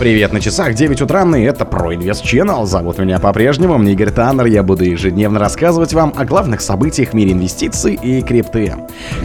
Привет, на часах 9 утра, и это ProInvest Channel. Зовут меня по-прежнему Игорь Таннер. Я буду ежедневно рассказывать вам о главных событиях в мире инвестиций и крипты.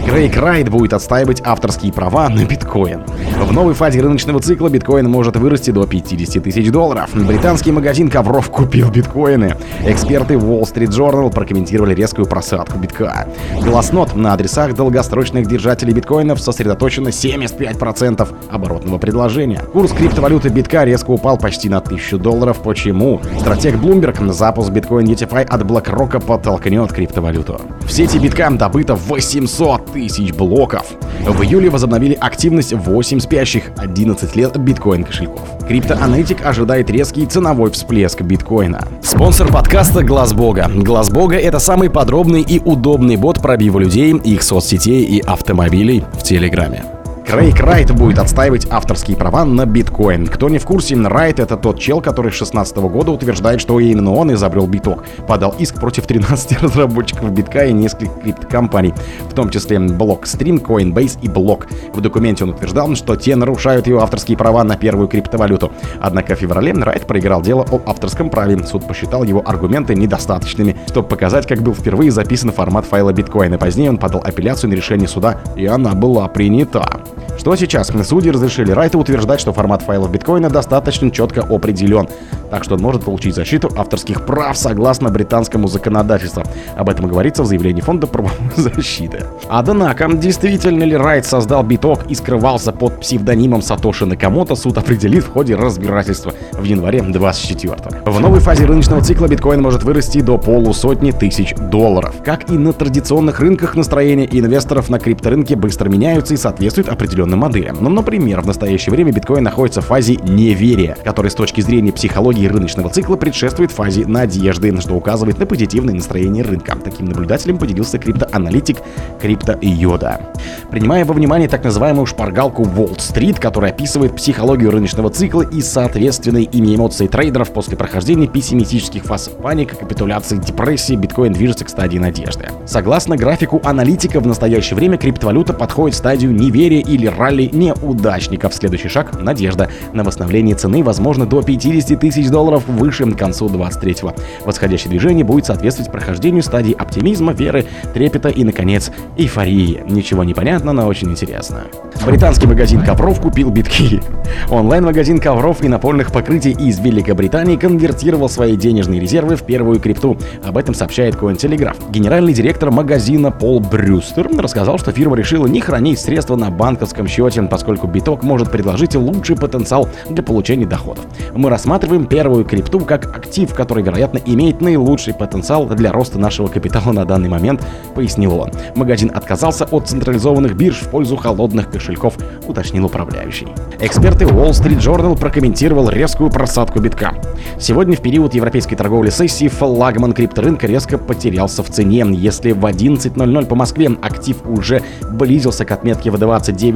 Крейг Райт будет отстаивать авторские права на биткоин. В новой фазе рыночного цикла биткоин может вырасти до 50 тысяч долларов. Британский магазин ковров купил биткоины. Эксперты Wall Street Journal прокомментировали резкую просадку битка. Гласнот на адресах долгосрочных держателей биткоинов сосредоточено 75% оборотного предложения. Курс криптовалюты биткоин битка резко упал почти на 1000 долларов. Почему? Стратег Bloomberg на запуск биткоин DeFi от BlackRock подтолкнет криптовалюту. В сети битка добыто 800 тысяч блоков. В июле возобновили активность 8 спящих 11 лет биткоин кошельков. Криптоаналитик ожидает резкий ценовой всплеск биткоина. Спонсор подкаста Глаз Бога. Глаз Бога это самый подробный и удобный бот пробива людей, их соцсетей и автомобилей в Телеграме. Крейг Райт будет отстаивать авторские права на биткоин. Кто не в курсе, Райт это тот чел, который с 16 года утверждает, что именно он изобрел биток. Подал иск против 13 разработчиков битка и нескольких криптокомпаний, в том числе Blockstream, Coinbase и Block. В документе он утверждал, что те нарушают его авторские права на первую криптовалюту. Однако в феврале Райт проиграл дело об авторском праве. Суд посчитал его аргументы недостаточными, чтобы показать, как был впервые записан формат файла биткоина. Позднее он подал апелляцию на решение суда, и она была принята. Что сейчас? Судьи разрешили Райту утверждать, что формат файлов биткоина достаточно четко определен, так что он может получить защиту авторских прав согласно британскому законодательству. Об этом говорится в заявлении фонда правовой защиты. Однако, действительно ли Райт создал биток и скрывался под псевдонимом Сатоши Накамото, суд определит в ходе разбирательства в январе 24 В новой фазе рыночного цикла биткоин может вырасти до полусотни тысяч долларов. Как и на традиционных рынках, настроения инвесторов на крипторынке быстро меняются и соответствуют определенным определенным моделям. Ну, например, в настоящее время биткоин находится в фазе неверия, который с точки зрения психологии рыночного цикла предшествует фазе надежды, что указывает на позитивное настроение рынка. Таким наблюдателем поделился криптоаналитик Крипто Йода. Принимая во внимание так называемую шпаргалку Уолл-стрит, которая описывает психологию рыночного цикла и соответственные ими эмоции трейдеров после прохождения пессимистических фаз паника, капитуляции, депрессии, биткоин движется к стадии надежды. Согласно графику аналитика, в настоящее время криптовалюта подходит в стадию неверия или ралли неудачников. Следующий шаг – надежда. На восстановление цены возможно до 50 тысяч долларов выше к концу 23-го. Восходящее движение будет соответствовать прохождению стадии оптимизма, веры, трепета и, наконец, эйфории. Ничего не понятно, но очень интересно. Британский магазин ковров купил битки. Онлайн-магазин ковров и напольных покрытий из Великобритании конвертировал свои денежные резервы в первую крипту. Об этом сообщает Cointelegraph. Генеральный директор магазина Пол Брюстер рассказал, что фирма решила не хранить средства на банковском счете, поскольку биток может предложить лучший потенциал для получения доходов. Мы рассматриваем первую крипту как актив, который, вероятно, имеет наилучший потенциал для роста нашего капитала на данный момент, пояснил он. Магазин отказался от централизованных бирж в пользу холодных кошельков, уточнил управляющий. Эксперты Wall Street Journal прокомментировал резкую просадку битка. Сегодня в период европейской торговли сессии флагман крипторынка резко потерялся в цене. Если в 11.00 по Москве актив уже близился к отметке в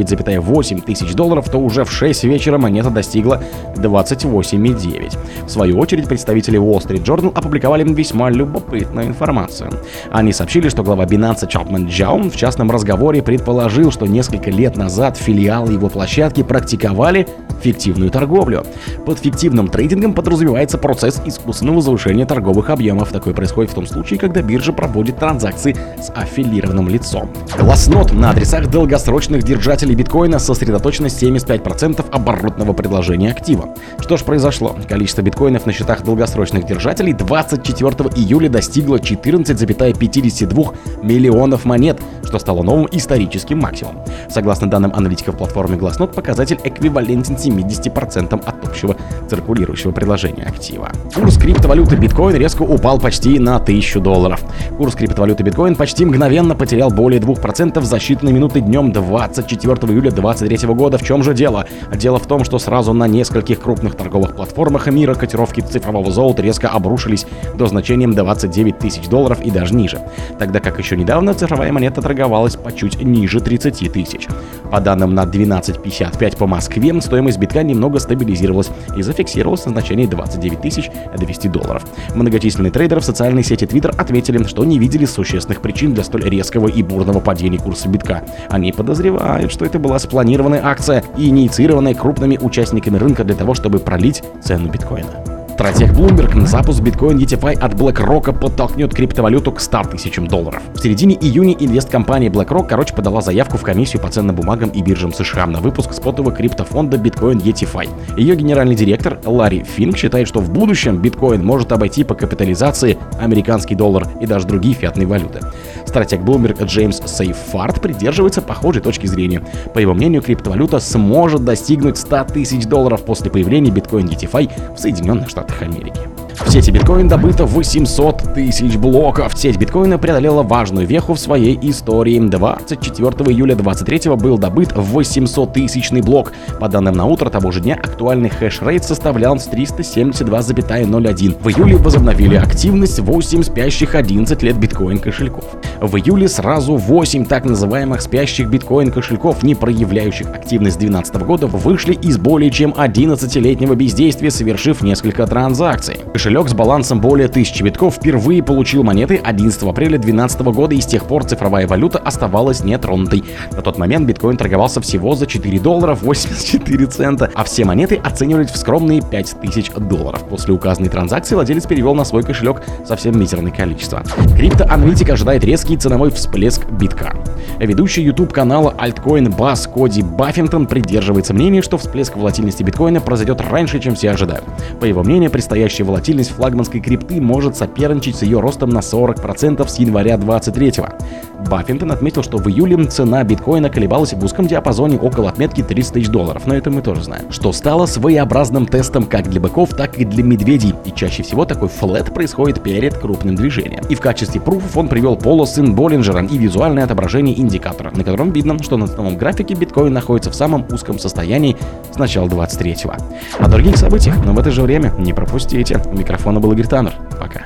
29,8 тысяч долларов, то уже в 6 вечера монета достигла 28,9. В свою очередь, представители Wall Street Journal опубликовали весьма любопытную информацию. Они сообщили, что глава Binance Чапман Джаун в частном разговоре предположил, что несколько лет назад филиалы его площадки практиковали фиктивную торговлю. Под фиктивным трейдингом подразумевается процесс искусственного завышения торговых объемов. Такое происходит в том случае, когда биржа проводит транзакции с аффилированным лицом. Гласнот на адресах долгосрочных держателей биткоина сосредоточено 75% оборотного предложения актива. Что ж произошло? Количество биткоинов на счетах долгосрочных держателей 24 июля достигло 14,52 миллионов монет, что стало новым историческим максимумом. Согласно данным аналитиков платформы Glassnode, показатель эквивалентен 70% от общего циркулирующего предложения актива. Курс криптовалюты биткоин резко упал почти на 1000 долларов. Курс криптовалюты биткоин почти мгновенно потерял более 2% за считанные минуты днем 24 июля 2023 года. В чем же дело? Дело в том, что сразу на нескольких крупных торговых платформах мира котировки цифрового золота резко обрушились до значением 29 тысяч долларов и даже ниже, тогда как еще недавно цифровая монета торговалась по чуть ниже 30 тысяч. По данным на 12.55 по Москве, стоимость битка немного стабилизировалась и зафиксировалась на значении 29 200 долларов. Многочисленные трейдеры в социальной сети Twitter отметили, что не видели существенных причин для столь резкого и бурного падения курса битка. Они подозревают, что это была спланированная акция и инициированная крупными участниками рынка для того, чтобы пролить цену биткоина. Стратег Bloomberg, запуск биткоин ETFI от BlackRock подтолкнет криптовалюту к 100 тысячам долларов. В середине июня инвесткомпания BlackRock, короче, подала заявку в комиссию по ценным бумагам и биржам США на выпуск спотового криптофонда биткоин ETFI. Ее генеральный директор Ларри Финк считает, что в будущем биткоин может обойти по капитализации американский доллар и даже другие фиатные валюты. Стратег Bloomberg Джеймс Сейфард придерживается похожей точки зрения. По его мнению, криптовалюта сможет достигнуть 100 тысяч долларов после появления биткоин ETFI в Соединенных Штатах Америки. В сети биткоин добыто 800 тысяч блоков. Сеть биткоина преодолела важную веху в своей истории. 24 июля 23 был добыт 800 тысячный блок. По данным на утро того же дня, актуальный хэш-рейт составлял 372,01. В июле возобновили активность 8 спящих 11 лет биткоин кошельков. В июле сразу 8 так называемых спящих биткоин кошельков, не проявляющих активность с 2012 года, вышли из более чем 11-летнего бездействия, совершив несколько транзакций. Кошелек с балансом более 1000 битков впервые получил монеты 11 апреля 2012 года и с тех пор цифровая валюта оставалась нетронутой. На тот момент биткоин торговался всего за 4 доллара 84 цента, а все монеты оценивались в скромные 5000 долларов. После указанной транзакции владелец перевел на свой кошелек совсем мизерное количество. Криптоаналитик ожидает резкий ценовой всплеск битка. Ведущий YouTube канала Altcoin Bass Коди Баффинтон придерживается мнения, что всплеск волатильности биткоина произойдет раньше, чем все ожидают. По его мнению, предстоящая волатильность флагманской крипты может соперничать с ее ростом на 40% с января 23 -го. Баффинтон отметил, что в июле цена биткоина колебалась в узком диапазоне около отметки 30 тысяч долларов, но это мы тоже знаем. Что стало своеобразным тестом как для быков, так и для медведей, и чаще всего такой флет происходит перед крупным движением. И в качестве пруфов он привел полосы Боллинджера и визуальное отображение индикатора, на котором видно, что на основном графике биткоин находится в самом узком состоянии с начала 23-го. О других событиях, но в это же время не пропустите. У микрофона был Игорь Таннер. Пока.